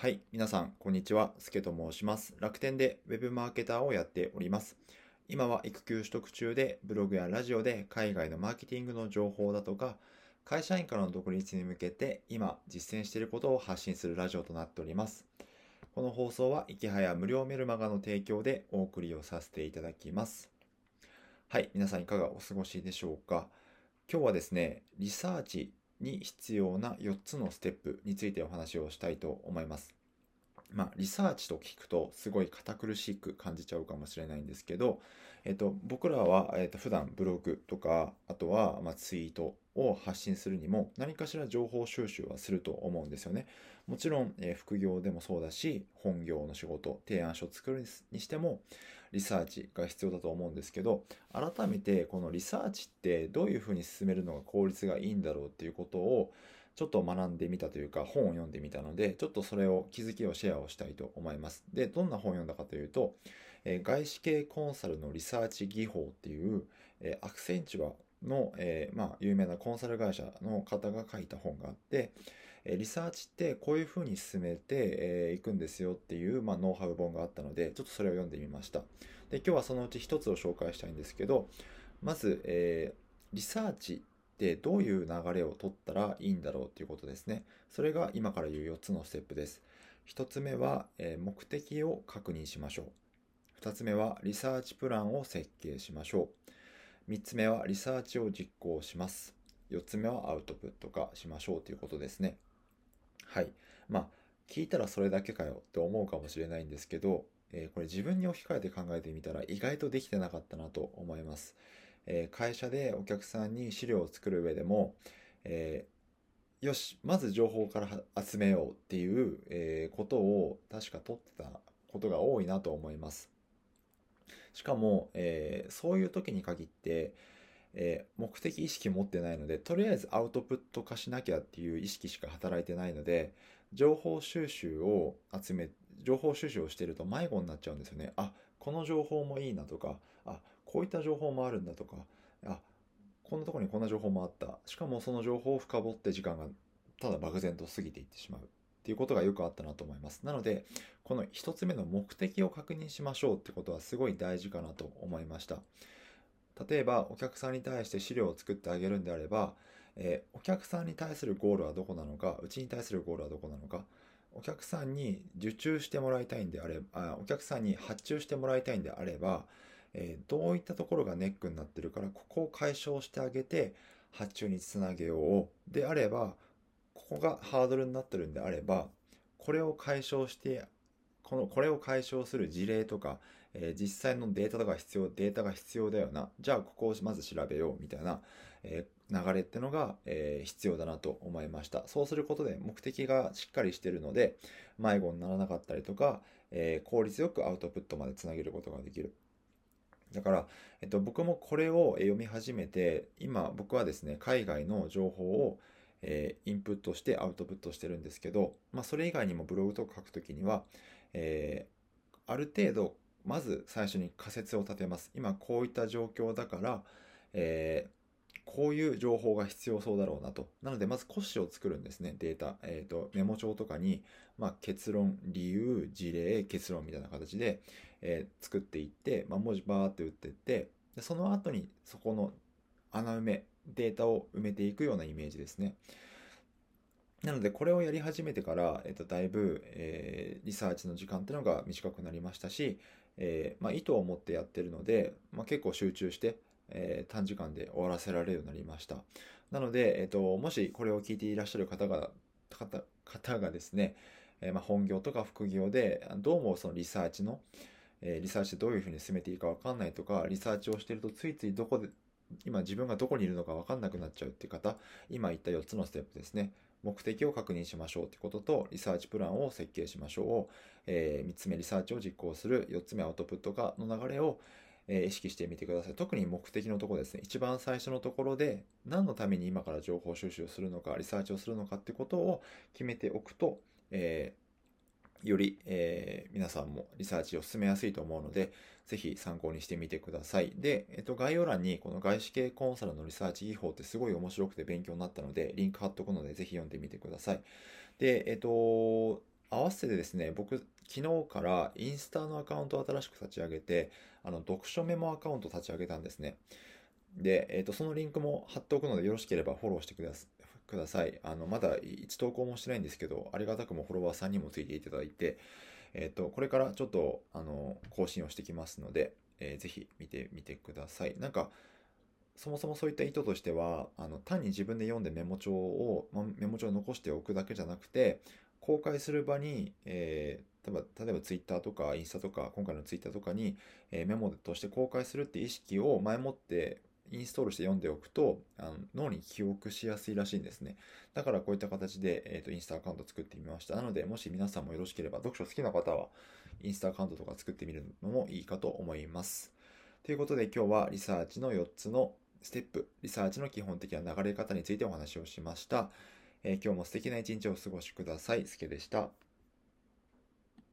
はい、皆さん、こんにちは。すけと申します。楽天でウェブマーケターをやっております。今は育休取得中で、ブログやラジオで海外のマーケティングの情報だとか、会社員からの独立に向けて今実践していることを発信するラジオとなっております。この放送は、いきはや無料メルマガの提供でお送りをさせていただきます。はい、皆さんいかがお過ごしでしょうか。今日はですね、リサーチに必要な4つのステップについてお話をしたいと思います。まあ、リサーチと聞くとすごい堅苦しく感じちゃうかもしれないんですけど、えっと、僕らは、えっと、普段ブログとか、あとは、ま、ツイートを発信するにも何かしら情報収集はすると思うんですよね。もちろん、え副業でもそうだし、本業の仕事、提案書を作るにしても、リサーチが必要だと思うんですけど、改めてこのリサーチってどういうふうに進めるのが効率がいいんだろうっていうことをちょっと学んでみたというか本を読んでみたので、ちょっとそれを気づきをシェアをしたいと思います。で、どんな本を読んだかというと、え外資系コンサルのリサーチ技法っていう、えアクセンチュアの、えまあ、有名なコンサル会社の方が書いた本があって、リサーチってこういうふうに進めてい、えーくんですよっていう、まあ、ノウハウ本があったので、ちょっとそれを読んでみました。で、今日はそのうち一つを紹介したいんですけど、まず、えーリサーチってどういう流れを取ったらいいんだろうっていうことですね。それが今から言う4つのステップです。1つ目は、えー目的を確認しましょう。2つ目はリサーチプランを設計しましょう。3つ目はリサーチを実行します。4つ目はアウトプット化しましょうということですね。はい。まあ、聞いたらそれだけかよって思うかもしれないんですけど、えーこれ自分に置き換えて考えてみたら意外とできてなかったなと思います。えー会社でお客さんに資料を作る上でも、えーよし、まず情報から集めようっていう、えことを確か取ってたことが多いなと思います。しかも、えそういう時に限って、えー目的意識持ってないので、とりあえずアウトプット化しなきゃっていう意識しか働いてないので、情報収集を集め、情報収集をしていると迷子になっちゃうんですよね。あ、この情報もいいなとか、あ、こういった情報もあるんだとか、あ、こんなところにこんな情報もあった。しかもその情報を深掘って時間がただ漠然と過ぎていってしまう。っていうことがよくあったなと思います。なので、この一つ目の目的を確認しましょうってことはすごい大事かなと思いました。例えば、お客さんに対して資料を作ってあげるんであれば、えーお客さんに対するゴールはどこなのか、うちに対するゴールはどこなのか、お客さんに受注してもらいたいんであれば、あお客さんに発注してもらいたいんであれば、えーどういったところがネックになってるから、ここを解消してあげて、発注につなげよう。であれば、ここがハードルになってるんであれば、これを解消して、この、これを解消する事例とか、えー実際のデータとか必要、データが必要だよな。じゃあ、ここをまず調べよう、みたいな、えー流れってのが、えー必要だなと思いました。そうすることで目的がしっかりしてるので、迷子にならなかったりとか、え効率よくアウトプットまでつなげることができる。だから、えっと、僕もこれを読み始めて、今僕はですね、海外の情報を、えーインプットしてアウトプットしてるんですけど、まあ、それ以外にもブログとか書くときには、えーある程度、まず最初に仮説を立てます。今こういった状況だから、えーこういう情報が必要そうだろうなと。なので、まず骨子を作るんですね、データ。えっ、と、メモ帳とかに、まあ、結論、理由、事例、結論みたいな形で、えー作っていって、まあ、文字バーって打っていって、でその後にそこの穴埋め、データを埋めていくようなイメージですね。なので、これをやり始めてから、えっと、だいぶ、えーリサーチの時間っていうのが短くなりましたし、えーまあ、意図を持ってやってるので、まあ、結構集中して、えー短時間で終わらせられるようになりました。なので、えっと、もしこれを聞いていらっしゃる方が、方方がですね、えまあ、本業とか副業で、どうもそのリサーチの、えリサーチでどういうふうに進めていいかわかんないとか、リサーチをしているとついついどこで、今自分がどこにいるのかわかんなくなっちゃうっていう方、今言った4つのステップですね。目的を確認しましょうということと、リサーチプランを設計しましょう。え3つ目、リサーチを実行する。4つ目、アウトプット化の流れを、えー意識してみてください。特に目的のところですね。一番最初のところで、何のために今から情報収集をするのか、リサーチをするのかってことを決めておくと、えーより、えー皆さんもリサーチを進めやすいと思うので、ぜひ参考にしてみてください。で、えっと、概要欄にこの外資系コンサルのリサーチ技法ってすごい面白くて勉強になったので、リンク貼っとくので、ぜひ読んでみてください。で、えっと、合わせてですね、僕、昨日からインスタのアカウントを新しく立ち上げて、あの、読書メモアカウントを立ち上げたんですね。で、えっ、と、そのリンクも貼っておくので、よろしければフォローしてくださいください。あの、まだ1投稿もしてないんですけど、ありがたくもフォロワーさんにもついていただいて、えっ、ー、と、これからちょっと、あの、更新をしてきますので、えー、ぜひ見てみてください。なんか、そもそもそういった意図としては、あの単に自分で読んでメモ帳を、メモ帳を残しておくだけじゃなくて、公開する場に、えー、例えば、例えば Twitter とかインスタとか、今回の Twitter とかに、えー、メモとして公開するって意識を前もってインストールして読んでおくと、あの脳に記憶しやすいらしいんですね。だからこういった形で、えーと、インスタアカウント作ってみました。なので、もし皆さんもよろしければ、読書好きな方は、インスタアカウントとか作ってみるのもいいかと思います。ということで今日はリサーチの4つのステップ、リサーチの基本的な流れ方についてお話をしました。えー、今日も素敵な一日をお過ごしください。すけでした。